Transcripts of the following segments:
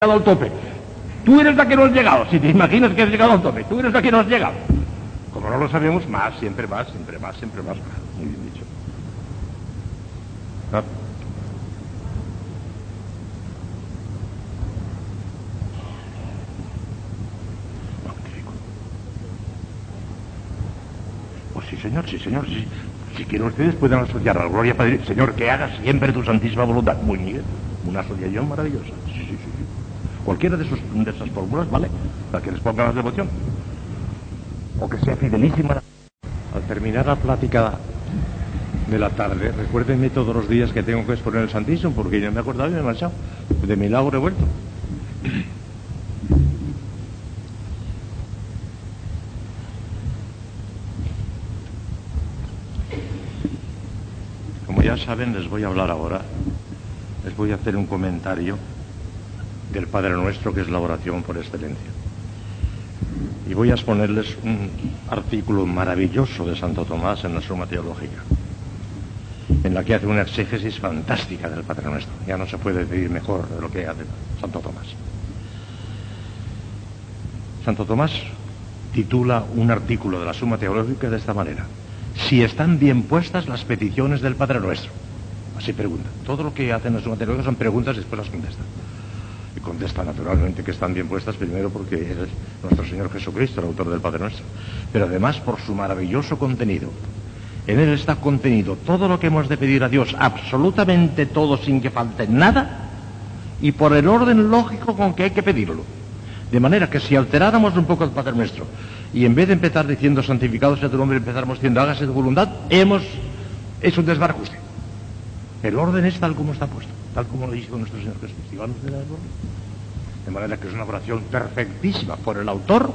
al tope. Tú eres la que no has llegado. Si te imaginas que has llegado al tope, tú eres la que no has llegado. Como no lo sabemos, más, siempre más, siempre más, siempre más. Muy bien dicho. Ah. Magnífico. Pues sí, señor, sí, señor, sí. Si quieren ustedes pueden asociar a la gloria Padre, Señor, que haga siempre tu santísima voluntad. Muy bien. Una asociación maravillosa. Cualquiera de, esos, de esas fórmulas, ¿vale? Para que les ponga más devoción. O que sea fidelísima. Al terminar la plática de la tarde, recuérdenme todos los días que tengo que exponer el Santísimo, porque ya me he acordado y me he marchado. De milagro he vuelto. Como ya saben, les voy a hablar ahora. Les voy a hacer un comentario del Padre Nuestro, que es la oración por excelencia. Y voy a exponerles un artículo maravilloso de Santo Tomás en la Suma Teológica, en la que hace una exégesis fantástica del Padre Nuestro. Ya no se puede decir mejor de lo que hace Santo Tomás. Santo Tomás titula un artículo de la Suma Teológica de esta manera. Si están bien puestas las peticiones del Padre Nuestro. Así pregunta. Todo lo que hacen en la Suma Teológica son preguntas y después las contestan. Y contesta naturalmente que están bien puestas primero porque es nuestro Señor Jesucristo, el autor del Padre Nuestro, pero además por su maravilloso contenido. En él está contenido todo lo que hemos de pedir a Dios, absolutamente todo sin que falte nada, y por el orden lógico con que hay que pedirlo. De manera que si alteráramos un poco el Padre Nuestro, y en vez de empezar diciendo santificado sea tu nombre, empezáramos diciendo hágase tu voluntad, hemos hecho un desbarajuste. El orden es tal como está puesto tal como lo dijo nuestro Señor Jesús. Y vamos de manera que es una oración perfectísima por el autor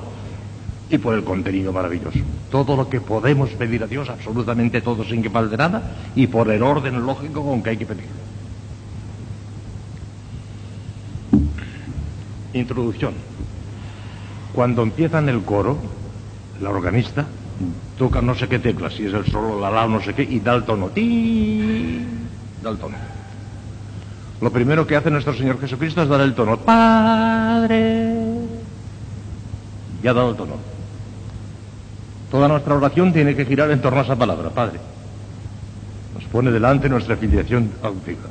y por el contenido maravilloso. Todo lo que podemos pedir a Dios, absolutamente todo sin que falte nada, y por el orden lógico con que hay que pedirlo. Introducción. Cuando empieza en el coro, la organista toca no sé qué tecla, si es el solo, la la, no sé qué, y da el tono. ¡Ti! Da el tono. Lo primero que hace nuestro Señor Jesucristo es dar el tono. Padre. Ya ha dado el tono. Toda nuestra oración tiene que girar en torno a esa palabra, Padre. Nos pone delante nuestra filiación auténtica.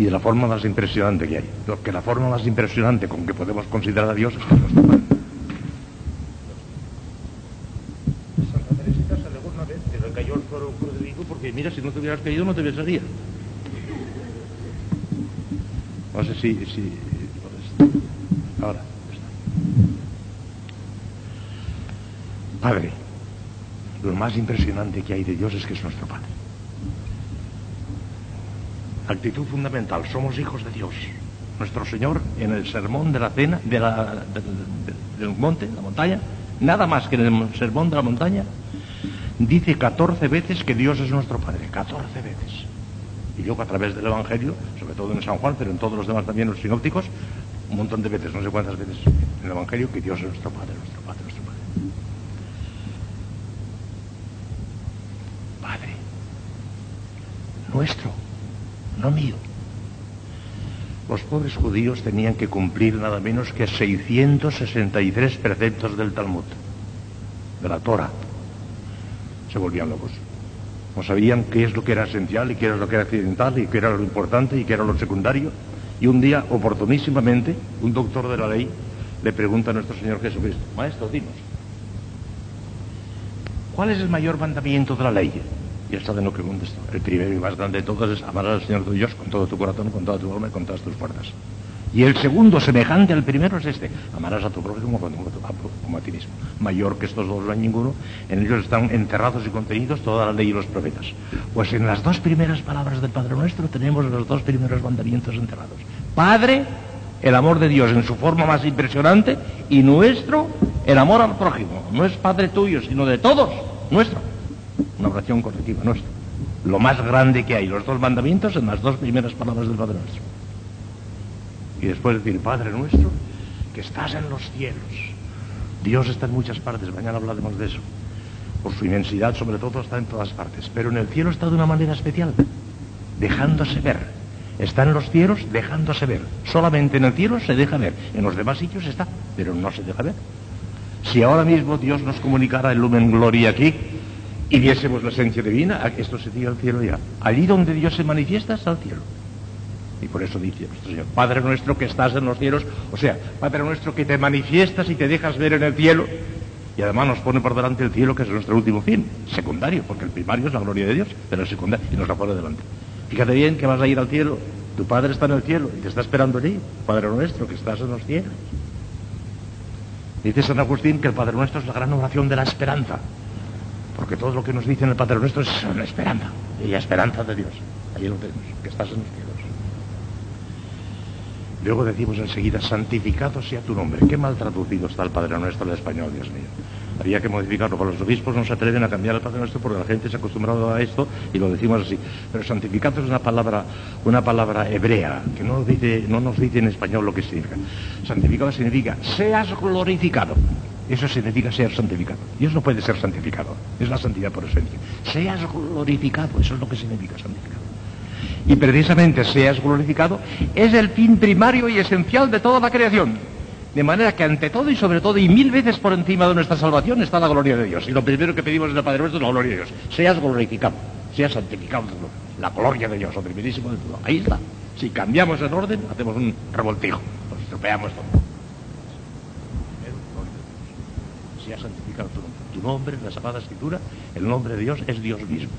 Y de la forma más impresionante que hay. Porque la forma más impresionante con que podemos considerar a Dios es nuestro Padre. Santa Teresita una vez que cayó porque mira, si no te hubieras caído no te besaría. No sé si... si ahora. Padre, lo más impresionante que hay de Dios es que es nuestro Padre. Actitud fundamental, somos hijos de Dios. Nuestro Señor en el sermón de la cena, de la, de, de, del monte, la montaña, nada más que en el sermón de la montaña, dice 14 veces que Dios es nuestro Padre, 14 veces y luego a través del Evangelio, sobre todo en San Juan, pero en todos los demás también, los sinópticos, un montón de veces, no sé cuántas veces en el Evangelio, que Dios es nuestro Padre, nuestro Padre, nuestro Padre. Padre, nuestro, no mío. Los pobres judíos tenían que cumplir nada menos que 663 preceptos del Talmud, de la Torah. Se volvían locos. No sabían qué es lo que era esencial y qué era lo que era accidental y qué era lo importante y qué era lo secundario. Y un día, oportunísimamente, un doctor de la ley le pregunta a nuestro Señor Jesucristo, Maestro, dinos, ¿cuál es el mayor mandamiento de la ley? Y él sabe lo que contestó. El primero y más grande de todos es amar al Señor tu Dios con todo tu corazón, con toda tu alma y con todas tus fuerzas. Y el segundo, semejante al primero, es este. Amarás a tu prójimo como, a ti mismo. Mayor que estos dos no hay ninguno. En ellos están enterrados y contenidos toda la ley y los profetas. Pues en las dos primeras palabras del Padre Nuestro tenemos los dos primeros mandamientos enterrados. Padre, el amor de Dios en su forma más impresionante, y nuestro, el amor al prójimo. No es Padre tuyo, sino de todos, nuestro. Una oración colectiva, nuestra. Lo más grande que hay, los dos mandamientos en las dos primeras palabras del Padre Nuestro y después decir, Padre nuestro, que estás en los cielos. Dios está en muchas partes, mañana hablaremos de eso. Por su inmensidad, sobre todo, está en todas partes. Pero en el cielo está de una manera especial, dejándose ver, Está en los cielos dejándose ver. Solamente en el cielo se deja ver. En los demás sitios está, pero no se deja ver. Si ahora mismo Dios nos comunicara el lumen gloria aquí y viésemos la esencia divina, esto sería el cielo ya. Allí donde Dios se manifiesta está el cielo. Y por eso dice nuestro Señor, Padre nuestro que estás en los cielos, o sea, Padre nuestro que te manifiestas y te dejas ver en el cielo, y además nos pone por delante el cielo, que es nuestro último fin, secundario, porque el primario es la gloria de Dios, pero el secundario, y nos la pone delante. Fíjate bien que vas a ir al cielo, tu Padre está en el cielo y te está esperando allí, Padre nuestro que estás en los cielos. Dice San Agustín que el Padre nuestro es la gran oración de la esperanza, porque todo lo que nos dice en el Padre nuestro es la esperanza, y la esperanza de Dios. Ahí lo tenemos, que estás en los cielos. Luego decimos enseguida, santificado sea tu nombre. Qué mal traducido está el Padre Nuestro en español, Dios mío. Había que modificarlo, porque los obispos no se atreven a cambiar el Padre Nuestro porque la gente se ha acostumbrado a esto y lo decimos así. Pero santificado es una palabra, una palabra hebrea, que no, dice, no nos dice en español lo que significa. Santificado significa, seas glorificado. Eso significa ser santificado. Dios no puede ser santificado, es la santidad por esencia. Seas glorificado, eso es lo que significa santificado y precisamente seas glorificado, es el fin primario y esencial de toda la creación. De manera que ante todo y sobre todo y mil veces por encima de nuestra salvación está la gloria de Dios. Y lo primero que pedimos en el Padre Nuestro es la gloria de Dios. Seas glorificado, seas santificado. La gloria de Dios, lo primerísimo de todo. Ahí está. Si cambiamos el orden, hacemos un revoltijo. Nos estropeamos todo. Seas santificado tu nombre. Tu nombre en la Sagrada Escritura, el nombre de Dios es Dios mismo.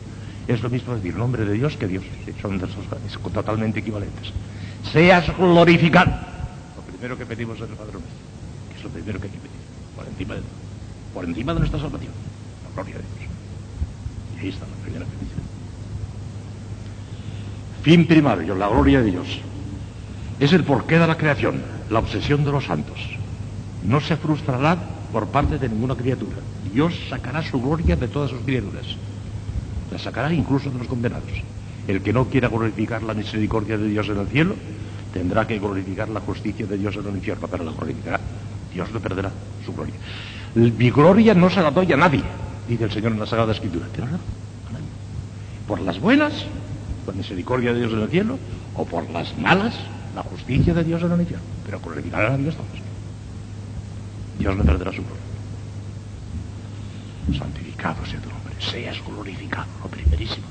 Es lo mismo decir nombre de Dios que Dios. Son totalmente equivalentes. Seas glorificado. Lo primero que pedimos es el Padre nuestro. Que es lo primero que hay que pedir. Por encima de, por encima de nuestra salvación. La gloria de Dios. Y ahí está la primera petición. Fin primario, la gloria de Dios. Es el porqué de la creación, la obsesión de los santos. No se frustrará por parte de ninguna criatura. Dios sacará su gloria de todas sus criaturas la sacará incluso de los condenados. El que no quiera glorificar la misericordia de Dios en el cielo, tendrá que glorificar la justicia de Dios en el infierno, pero la glorificará. Dios le perderá su gloria. Mi gloria no se la doy a nadie, dice el Señor en la Sagrada Escritura. Pero a nadie. Por las buenas, la misericordia de Dios en el cielo, o por las malas, la justicia de Dios en el infierno. Pero glorificará a Dios todos. Dios le perderá su gloria. Santificado sea tu seas glorificado, lo primerísimo.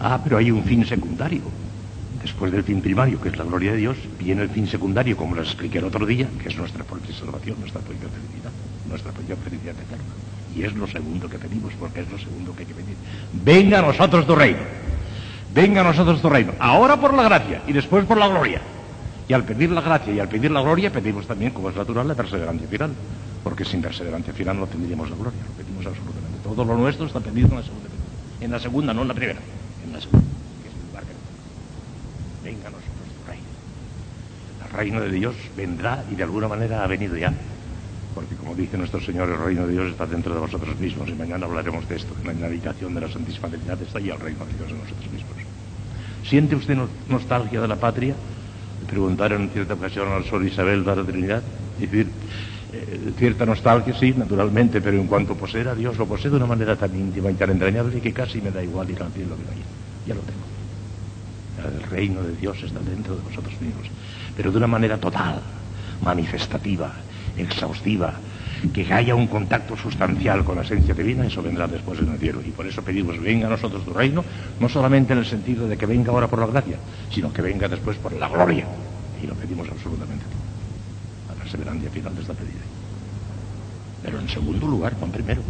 Ah, pero hay un fin secundario. Después del fin primario, que es la gloria de Dios, viene el fin secundario, como les expliqué el otro día, que es nuestra propia salvación, nuestra propia felicidad, nuestra propia felicidad eterna. Y es lo segundo que pedimos, porque es lo segundo que hay que pedir. Venga a nosotros tu reino. Venga a nosotros tu reino. Ahora por la gracia y después por la gloria. Y al pedir la gracia y al pedir la gloria, pedimos también, como es natural, la perseverancia final porque sin perseverancia final no tendríamos la gloria, lo pedimos absolutamente. Todo lo nuestro está pedido en la segunda, en la segunda, no en la primera, en la segunda, que es el lugar que Venga a nosotros tu reino. El reino de Dios vendrá y de alguna manera ha venido ya. Porque como dice nuestro Señor, el reino de Dios está dentro de vosotros mismos y mañana hablaremos de esto. En la habitación de la Santísima Trinidad está ya el reino de Dios en nosotros mismos. ¿Siente usted nostalgia de la patria? Le preguntaron en cierta ocasión al Sol Isabel de la Trinidad. Y decir, eh, cierta nostalgia, sí, naturalmente, pero en cuanto poseer a Dios, lo posee de una manera tan íntima y tan entrañable que casi me da igual ir al cielo que vaya. Ya lo tengo. El reino de Dios está dentro de vosotros mismos, pero de una manera total, manifestativa, exhaustiva, que haya un contacto sustancial con la esencia divina, eso vendrá después en el cielo. Y por eso pedimos, venga a nosotros tu reino, no solamente en el sentido de que venga ahora por la gracia, sino que venga después por la gloria. Y lo pedimos absolutamente perseverancia final de esta pedida. Pero en segundo lugar, Juan primero.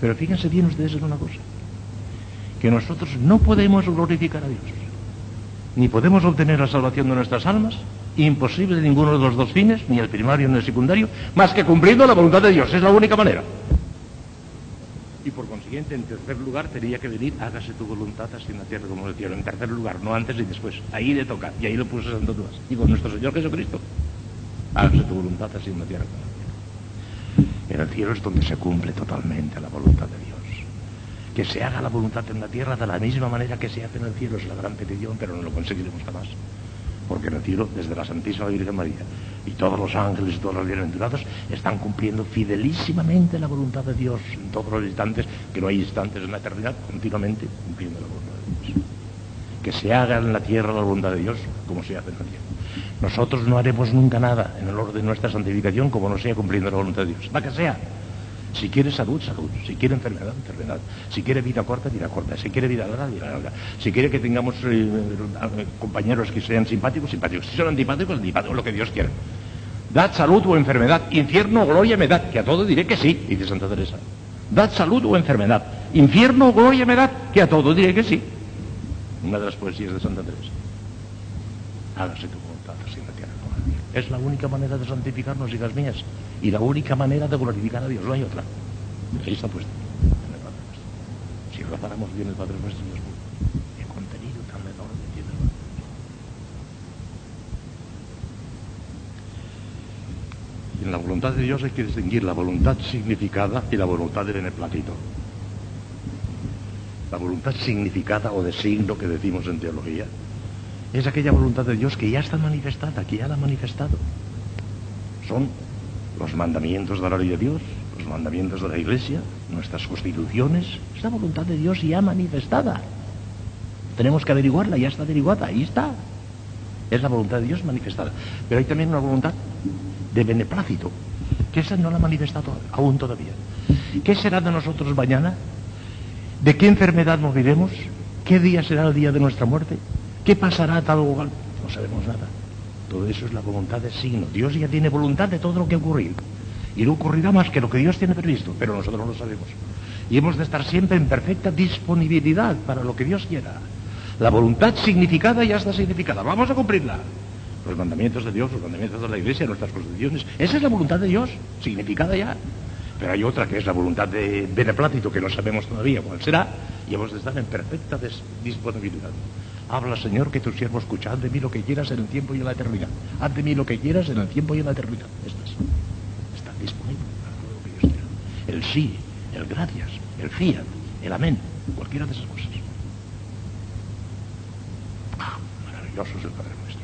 Pero fíjense bien ustedes en una cosa, que nosotros no podemos glorificar a Dios, ni podemos obtener la salvación de nuestras almas, imposible de ninguno de los dos fines, ni el primario ni el secundario, más que cumpliendo la voluntad de Dios. Es la única manera. Y por consiguiente, en tercer lugar, tenía que venir, hágase tu voluntad así en la tierra como en el cielo. En tercer lugar, no antes y después. Ahí le toca, y ahí lo puso Santo Tomás. Y con nuestro Señor Jesucristo, hágase tu voluntad así en la tierra como en el cielo. En el cielo es donde se cumple totalmente la voluntad de Dios. Que se haga la voluntad en la tierra de la misma manera que se hace en el cielo es la gran petición, pero no lo conseguiremos jamás. Porque en el cielo, desde la Santísima Virgen María, y todos los ángeles y todos los bienaventurados están cumpliendo fidelísimamente la voluntad de Dios en todos los instantes, que no hay instantes en la eternidad, continuamente cumpliendo la voluntad de Dios. Que se haga en la tierra la voluntad de Dios como se hace en la tierra. Nosotros no haremos nunca nada en el orden de nuestra santificación como no sea cumpliendo la voluntad de Dios. La que sea. Si quiere salud, salud. Si quiere enfermedad, enfermedad. Si quiere vida corta, vida corta. Si quiere vida larga, vida larga. Si quiere que tengamos eh, compañeros que sean simpáticos, simpáticos. Si son antipáticos, antipáticos, lo que Dios quiera. Dad salud o enfermedad. Infierno o gloria me da. Que a todo diré que sí, dice Santa Teresa. Dad salud o enfermedad. Infierno o gloria me da. Que a todo diré que sí. Una de las poesías de Santa Teresa. Hágase tu voluntad así en la tierra como en cielo. Es la única manera de santificarnos, hijas mías. Y la única manera de glorificar a Dios. No hay otra. Ahí está puesto. En el Padre Nuestro. Si rezáramos bien el Padre Nuestro, Dios mío. Qué contenido tan enorme tiene el Padre en la voluntad de Dios hay que distinguir la voluntad significada y la voluntad de beneplácito. La voluntad significada o de signo que decimos en teología es aquella voluntad de Dios que ya está manifestada, que ya la ha manifestado. Son los mandamientos de la ley de Dios, los mandamientos de la Iglesia, nuestras constituciones, es la voluntad de Dios ya manifestada. Tenemos que averiguarla, ya está averiguada, ahí está. Es la voluntad de Dios manifestada. Pero hay también una voluntad de beneplácito, que esa no la ha manifestado aún todavía. ¿Qué será de nosotros mañana? ¿De qué enfermedad moriremos? ¿Qué día será el día de nuestra muerte? ¿Qué pasará tal o? No sabemos nada. Todo eso es la voluntad de signo. Dios ya tiene voluntad de todo lo que ocurrir. Y no ocurrirá más que lo que Dios tiene previsto, pero nosotros no lo sabemos. Y hemos de estar siempre en perfecta disponibilidad para lo que Dios quiera. La voluntad significada ya está significada. Vamos a cumplirla. Los mandamientos de Dios, los mandamientos de la Iglesia, nuestras constituciones. Esa es la voluntad de Dios, significada ya. Pero hay otra que es la voluntad de beneplácito, que no sabemos todavía cuál será, y hemos de estar en perfecta disponibilidad. Habla, Señor, que tu siervo escucha. Haz de mí lo que quieras en el tiempo y en la eternidad. Haz de mí lo que quieras en el tiempo y en la eternidad. Esto es. Está disponible para todo lo que Dios quiera. El sí, el gracias, el fiat, el amén, cualquiera de esas cosas. Ah, maravilloso es el Padre nuestro.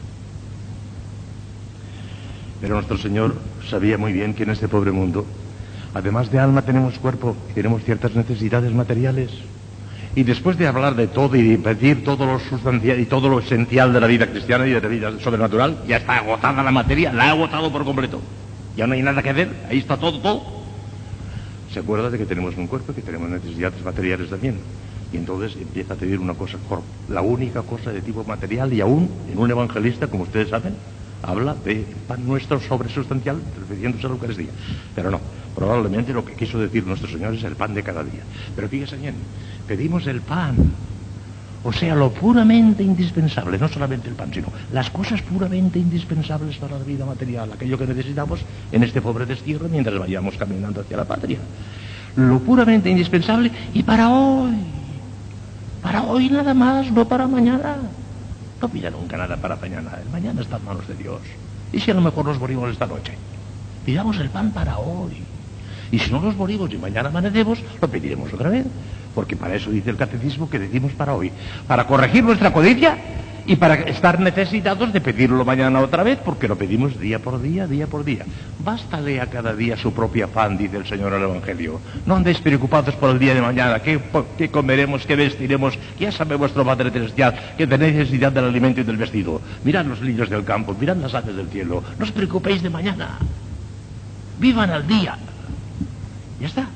Pero nuestro Señor sabía muy bien que en este pobre mundo, además de alma, tenemos cuerpo y tenemos ciertas necesidades materiales. Y después de hablar de todo y de pedir todo lo sustancial y todo lo esencial de la vida cristiana y de la vida sobrenatural, ya está agotada la materia, la ha agotado por completo. Ya no hay nada que hacer, ahí está todo, todo. Se acuerda de que tenemos un cuerpo y que tenemos necesidades materiales también. Y entonces empieza a pedir una cosa, la única cosa de tipo material y aún en un evangelista, como ustedes saben, habla de pan nuestro sobresustancial, refiriéndose a la Eucaristía. Pero no, probablemente lo que quiso decir nuestro Señor es el pan de cada día. Pero fíjese bien, pedimos el pan, o sea, lo puramente indispensable, no solamente el pan, sino las cosas puramente indispensables para la vida material, aquello que necesitamos en este pobre destierro mientras vayamos caminando hacia la patria. Lo puramente indispensable y para hoy, para hoy nada más, no para mañana. No pida nunca nada para mañana. El mañana está en manos de Dios. ¿Y si a lo mejor nos morimos esta noche? Pidamos el pan para hoy. Y si no nos morimos y mañana amanecemos, lo pediremos otra vez. Porque para eso dice el catecismo que decimos para hoy. Para corregir nuestra codicia y para estar necesitados de pedirlo mañana otra vez, porque lo pedimos día por día, día por día. Bástale a cada día su propio afán, dice el Señor el Evangelio. No andéis preocupados por el día de mañana, qué, comeremos, qué vestiremos, ya sabe vuestro Padre Celestial que tenéis necesidad del alimento y del vestido. Mirad los niños del campo, mirad las aves del cielo, no os preocupéis de mañana. Vivan al día. Ya está.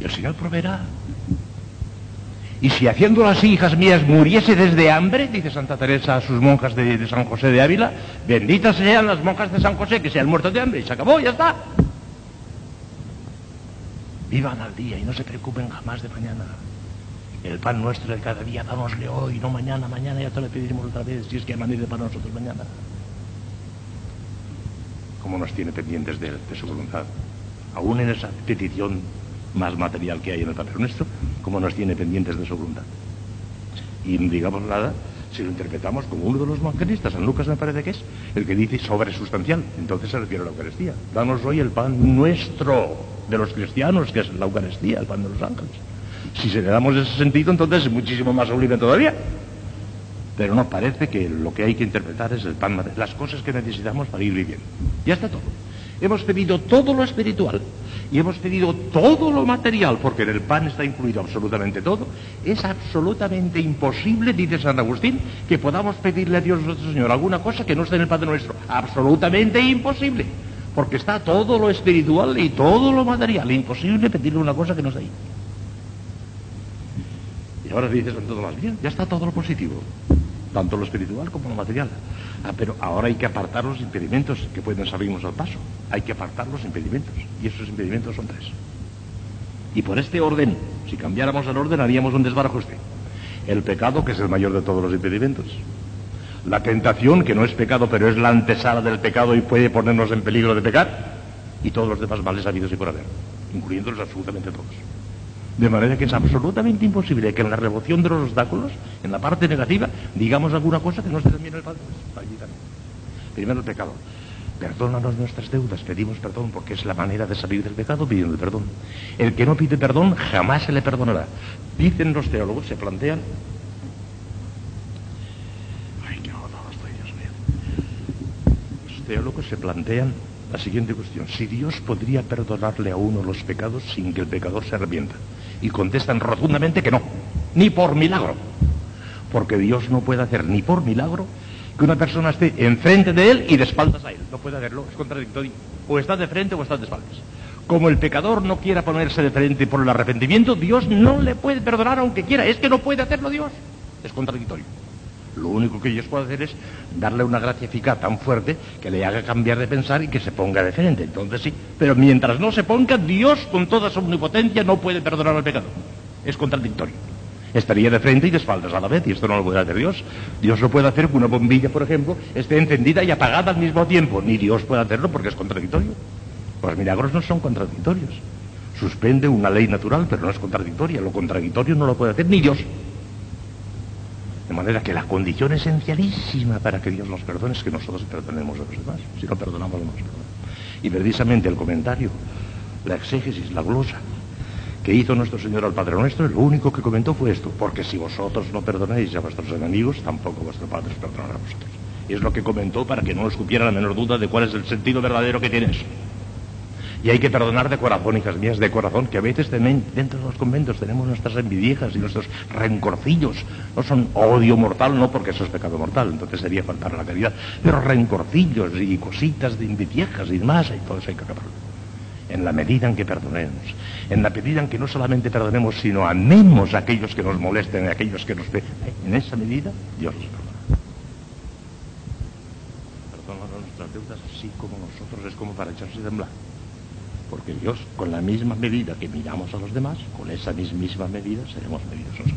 Y el Señor proveerá. Y si haciéndolo así, hijas mías, muriese desde hambre, dice Santa Teresa a sus monjas de, San José de Ávila, benditas sean las monjas de San José que se han de hambre y se acabó, ya está. Vivan al día y no se preocupen jamás de mañana. El pan nuestro de cada día, dámosle hoy, no mañana, mañana ya te lo pediremos otra vez, si es que amanece para nosotros mañana. ¿Cómo nos tiene pendientes de, de su voluntad? Aún en esa petición más material que hay en el Padre Nuestro, como nos tiene pendientes de su voluntad. Y digamos nada si lo interpretamos como uno de los evangelistas, San Lucas me parece que es, el que dice sobresustancial, entonces se refiere a la Eucaristía. Danos hoy el pan nuestro de los cristianos, que es la Eucaristía, el pan de los ángeles. Si se le damos ese sentido, entonces es muchísimo más sublime todavía. Pero no, parece que lo que hay que interpretar es el pan, las cosas que necesitamos para ir viviendo. Ya está todo. Hemos pedido todo lo espiritual y hemos pedido todo lo material, porque en el pan está incluido absolutamente todo. Es absolutamente imposible, dice San Agustín, que podamos pedirle a Dios nuestro Señor alguna cosa que no esté en el Padre nuestro. Absolutamente imposible. Porque está todo lo espiritual y todo lo material. Imposible pedirle una cosa que no está ahí. Y ahora dice Santo Tomás, bien, ya está todo lo positivo tanto lo espiritual como lo material. Ah, pero ahora hay que apartar los impedimentos que pueden salirnos al paso. Hay que apartar los impedimentos. Y esos impedimentos son tres. Y por este orden, si cambiáramos el orden, haríamos un desbarajuste. El pecado, que es el mayor de todos los impedimentos. La tentación, que no es pecado, pero es la antesala del pecado y puede ponernos en peligro de pecar. Y todos los demás males habidos y por haber, incluyéndolos absolutamente todos. De manera que es absolutamente imposible que en la remoción de los obstáculos, en la parte negativa, digamos alguna cosa que no esté también el Padre. Primero el pecado. Perdónanos nuestras deudas, pedimos perdón porque es la manera de salir del pecado pidiendo perdón. El que no pide perdón jamás se le perdonará. Dicen los teólogos, se plantean. Ay, qué estoy, Dios. Los teólogos se plantean la siguiente cuestión. Si Dios podría perdonarle a uno los pecados sin que el pecador se arrepienta. Y contestan rotundamente que no, ni por milagro. Porque Dios no puede hacer ni por milagro que una persona esté enfrente de él y de espaldas a él. No puede hacerlo, es contradictorio. O está de frente o está de espaldas. Como el pecador no quiera ponerse de frente por el arrepentimiento, Dios no le puede perdonar aunque quiera. Es que no puede hacerlo Dios. Es contradictorio. Lo único que Dios puede hacer es darle una gracia eficaz tan fuerte que le haga cambiar de pensar y que se ponga de frente. Entonces sí, pero mientras no se ponga, Dios con toda su omnipotencia no puede perdonar al pecado. Es contradictorio. Estaría de frente y de espaldas a la vez, y esto no lo puede hacer Dios. Dios no puede hacer que una bombilla, por ejemplo, esté encendida y apagada al mismo tiempo. Ni Dios puede hacerlo porque es contradictorio. Los milagros no son contradictorios. Suspende una ley natural, pero no es contradictoria. Lo contradictorio no lo puede hacer ni Dios. De manera que la condición esencialísima para que Dios nos perdone es que nosotros perdonemos a los demás. Si no perdonamos, no nos perdona. Y precisamente el comentario, la exégesis, la glosa que hizo nuestro Señor al Padre nuestro, lo único que comentó fue esto, porque si vosotros no perdonáis a vuestros enemigos, tampoco vuestro Padre perdonará a vosotros. Y es lo que comentó para que no os cupiera la menor duda de cuál es el sentido verdadero que tiene eso. Y hay que perdonar de corazón, hijas mías, de corazón, que a veces dentro de los conventos tenemos nuestras envidiejas y nuestros rencorcillos. No son odio mortal, no porque eso es pecado mortal, entonces sería faltar a la caridad, pero rencorcillos y cositas de envidiejas y demás, y todo eso hay que acabarlo. En la medida en que perdonemos, en la medida en que no solamente perdonemos, sino amemos a aquellos que nos molesten, a aquellos que nos... En esa medida, Dios nos perdona. Perdónanos nuestras deudas así como nosotros, es como para echarse temblar. Porque Dios, con la misma medida que miramos a los demás, con esa misma medida seremos medidos nosotros.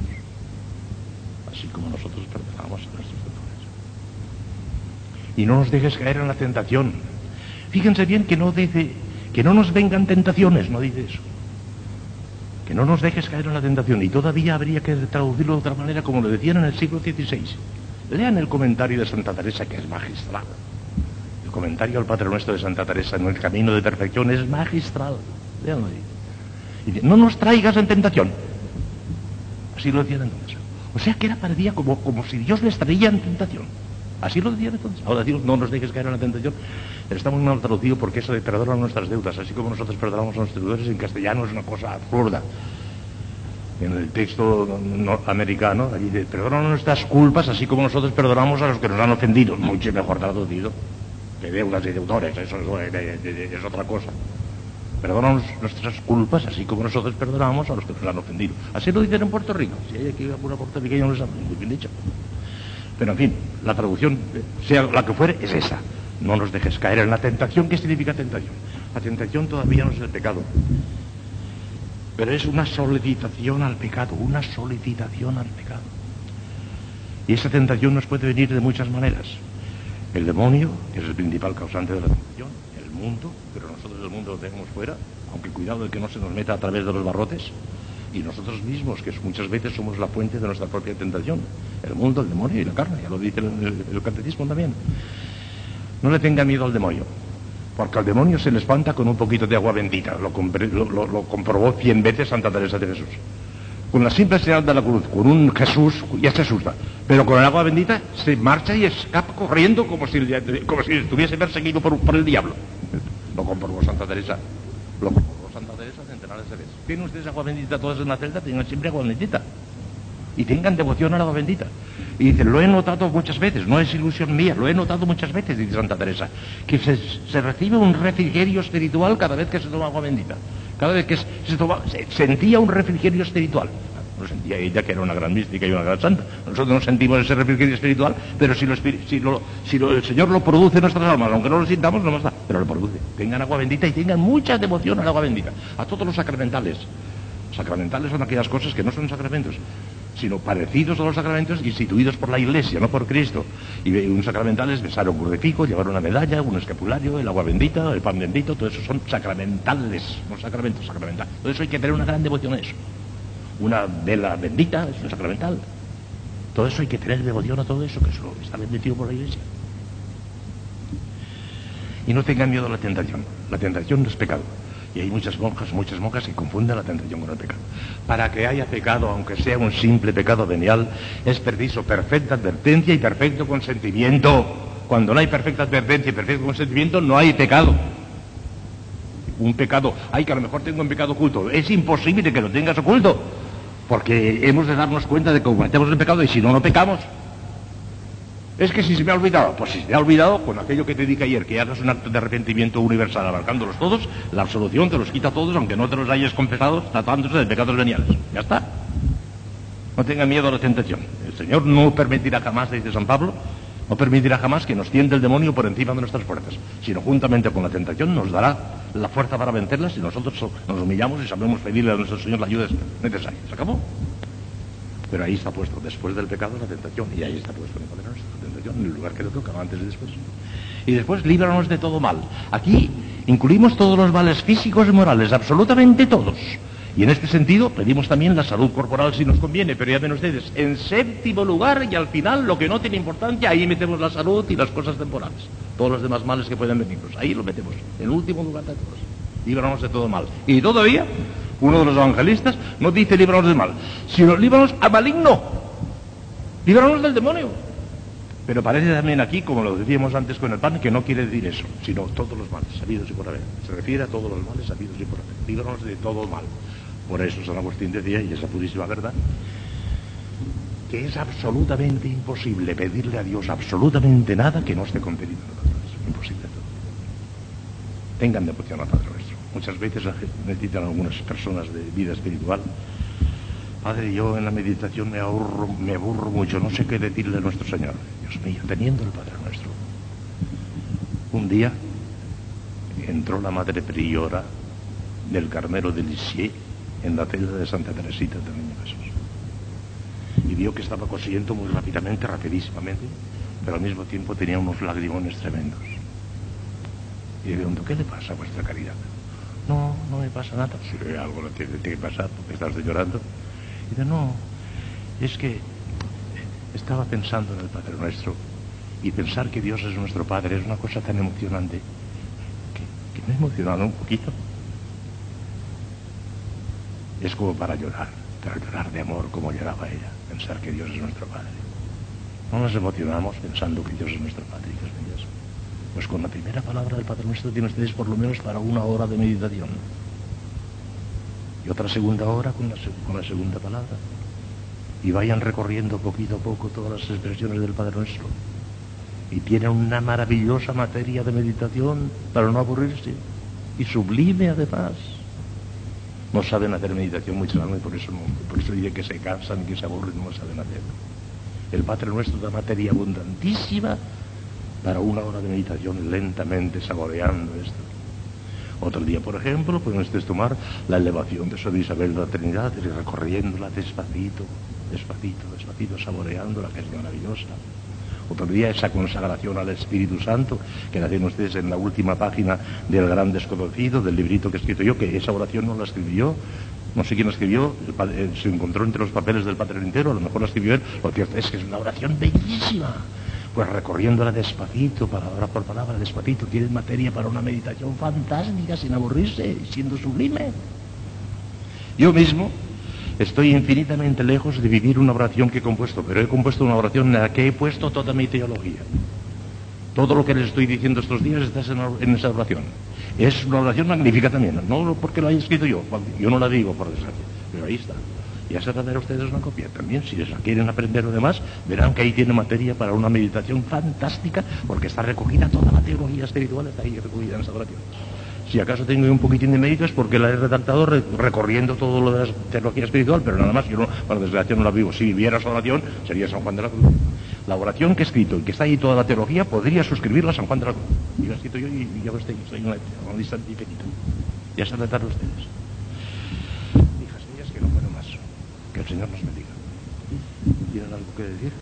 Así como nosotros perdonamos a nuestros deudores. Y no nos dejes caer en la tentación. Fíjense bien que no dice, que no nos vengan tentaciones, no dice eso. Que no nos dejes caer en la tentación. Y todavía habría que traducirlo de otra manera, como lo decían en el siglo XVI. Lean el comentario de Santa Teresa, que es magistral comentario al Padre Nuestro de Santa Teresa en el camino de perfección es magistral. Y no nos traigas en tentación. Así lo decían entonces. O sea que era parecía como, como si Dios les traía en tentación. Así lo decían entonces. Ahora Dios no nos dejes caer en la tentación. Pero está muy mal traducido porque eso de perdonar nuestras deudas, así como nosotros perdonamos a nuestros deudores en castellano es una cosa absurda. En el texto americano, allí de perdona nuestras culpas, así como nosotros perdonamos a los que nos han ofendido. Mucho mejor traducido de deudas y deudores, eso es, otra cosa. Perdonamos nuestras culpas, así como nosotros perdonamos a los que nos han ofendido. Así lo dicen en Puerto Rico. Si hay aquí alguna puertorriqueña, no lo sabe, muy bien dicho. Pero en fin, la traducción, sea la que fuere, es esa. No nos dejes caer en la tentación. ¿Qué significa tentación? La tentación todavía no es el pecado. Pero es una solicitación al pecado, una solicitación al pecado. Y esa tentación nos puede venir de muchas maneras. El demonio, es el principal causante de la tentación, el mundo, pero nosotros el mundo lo tenemos fuera, aunque cuidado de que no se nos meta a través de los barrotes, y nosotros mismos, que muchas veces somos la fuente de nuestra propia tentación, el mundo, el demonio y la carne, ya lo dice el, catecismo también. No le tenga miedo al demonio, porque al demonio se le espanta con un poquito de agua bendita, lo comprobó cien veces Santa Teresa de Jesús. Con la simple señal de la cruz, con un Jesús, ya se asusta. Pero con el agua bendita se marcha y escapa corriendo como si, como si estuviese perseguido por, el diablo. Lo comprobó Santa Teresa. Lo comprobó Santa Teresa centenares de veces. ¿Tienen ustedes agua bendita todas en la celda? Tengan siempre agua bendita. Y tengan devoción al agua bendita. Y dice, lo he notado muchas veces, no es ilusión mía, lo he notado muchas veces, dice Santa Teresa, que se, se recibe un refrigerio espiritual cada vez que se toma agua bendita. Cada vez que se, sentía un refrigerio espiritual. No sentía ella que era una gran mística y una gran santa. Nosotros no sentimos ese refrigerio espiritual, pero si, lo, el Señor lo produce en nuestras almas, aunque no lo sintamos, no más da, pero lo produce. Tengan agua bendita y tengan mucha devoción al agua bendita. A todos los sacramentales. Sacramentales son aquellas cosas que no son sacramentos, sino parecidos a los sacramentos instituidos por la Iglesia, no por Cristo. Y un sacramental es besar un crucifijo, llevar una medalla, un escapulario, el agua bendita, el pan bendito, todo eso son sacramentales, no sacramentos, sacramentales. Todo eso hay que tener una gran devoción a eso. Una vela bendita es un sacramental. Todo eso hay que tener devoción a todo eso, que eso está bendecido por la Iglesia. Y no tengan miedo a la tentación. La tentación no es pecado. Y hay muchas monjas, muchas monjas que confunden la tentación con el pecado. Para que haya pecado, aunque sea un simple pecado venial, es preciso perfecta advertencia y perfecto consentimiento. Cuando no hay perfecta advertencia y perfecto consentimiento, no hay pecado. Un pecado, ay, que a lo mejor tengo un pecado oculto. Es imposible que lo tengas oculto. Porque hemos de darnos cuenta de que cometemos el pecado y si no, no pecamos. Es que si se me ha olvidado, pues si se me ha olvidado, con aquello que te dije ayer, que hagas un acto de arrepentimiento universal abarcándolos todos, la absolución te los quita a todos, aunque no te los hayas confesado, tratándose de pecados veniales. Ya está. No tengan miedo a la tentación. El Señor no permitirá jamás, dice San Pablo, no permitirá jamás que nos tiende el demonio por encima de nuestras fuerzas, sino juntamente con la tentación nos dará la fuerza para vencerlas y nosotros nos humillamos y sabemos pedirle a nuestro Señor la ayuda necesaria. ¿Se acabó? Pero ahí está puesto, después del pecado, la tentación, y ahí está puesto el Padre Nuestro en el lugar que le toca, antes y después. Y después, líbranos de todo mal. Aquí incluimos todos los males físicos y morales, absolutamente todos. Y en este sentido pedimos también la salud corporal si nos conviene, pero ya ven ustedes, en séptimo lugar y al final lo que no tiene importancia, ahí metemos la salud y las cosas temporales. Todos los demás males que pueden venirnos, ahí lo metemos, en último lugar de todos. Líbranos de todo mal. Y todavía, uno de los evangelistas no dice líbranos del mal, sino líbranos a maligno. Líbranos del demonio. Pero parece también aquí, como lo decíamos antes con el pan, que no quiere decir eso, sino todos los males sabidos y por haber. Se refiere a todos los males sabidos y por haber. Líbranos de todo mal. Por eso San Agustín decía, y esa purísima verdad, que es absolutamente imposible pedirle a Dios absolutamente nada que no esté contenido en nosotros. Imposible todo. Tengan devoción al Padre Nuestro. Muchas veces necesitan algunas personas de vida espiritual Padre, yo en la meditación me, ahorro, me aburro mucho, no sé qué decirle a nuestro Señor. Dios mío, teniendo el Padre nuestro. Un día entró la Madre Priora del Carmelo de Lisieux en la celda de Santa Teresita del Niño Jesús. Y vio que estaba cosiendo muy rápidamente, rapidísimamente, pero al mismo tiempo tenía unos lagrimones tremendos. Y le preguntó, ¿qué le pasa a vuestra caridad? No, no me pasa nada. Si algo le tiene que pasar porque estás llorando. Dice, no, es que estaba pensando en el Padre Nuestro y pensar que Dios es nuestro Padre es una cosa tan emocionante que, me ha emocionado un poquito. Es como para llorar, para llorar de amor como lloraba ella, pensar que Dios es nuestro Padre. No nos emocionamos pensando que Dios es nuestro Padre, Dios Pues con la primera palabra del Padre Nuestro tienen ustedes por lo menos para una hora de meditación y otra segunda hora con la, segunda palabra. Y vayan recorriendo poquito a poco todas las expresiones del Padre Nuestro. Y tienen una maravillosa materia de meditación para no aburrirse. Y sublime además. No saben hacer meditación muy y por eso, por eso que se cansan y que se aburren, no saben hacer. El Padre Nuestro da materia abundantísima para una hora de meditación lentamente saboreando esto. Otro día, por ejemplo, podemos tomar la elevación de Sor Isabel de la Trinidad recorriéndola despacito, despacito, despacito, saboreándola, que es maravillosa. Otro día esa consagración al Espíritu Santo, que la tienen ustedes en la última página del Gran Desconocido, del librito que he escrito yo, que esa oración no la escribí yo, no sé quién la escribió, eh, se encontró entre los papeles del Padre entero, a lo mejor la escribió él, lo cierto es que es una oración bellísima pues recorriéndola despacito, palabra por palabra, despacito, tiene materia para una meditación fantástica, sin aburrirse, siendo sublime. Yo mismo Estoy infinitamente lejos de vivir una oración que he compuesto, pero he compuesto una oración en la que he puesto toda mi teología. Todo lo que les estoy diciendo estos días está en esa oración. Es una oración magnífica también, no porque lo haya escrito yo, yo no la digo por desgracia, pero ahí está. Traerá a ustedes una copia. También, si les quieren aprender lo demás, verán que ahí tiene materia para una meditación fantástica, porque está recogida toda la teología espiritual, está ahí recogida en esa oración. Si acaso tengo un poquitín de mérito es porque la he redactado recorriendo todo lo de la teología espiritual, pero nada más, yo no, por desgracia no la vivo. Si viviera esa oración, sería San Juan de la Cruz. La oración que he escrito y que está ahí toda la teología, podría suscribirla a San Juan de la Cruz. Y la he escrito yo y, ya lo estoy, soy una, distancia infinita. Ya se trataron ustedes. Hijas mías, que no puedo más. El Señor nos bendiga. ¿Tienen algo que decir?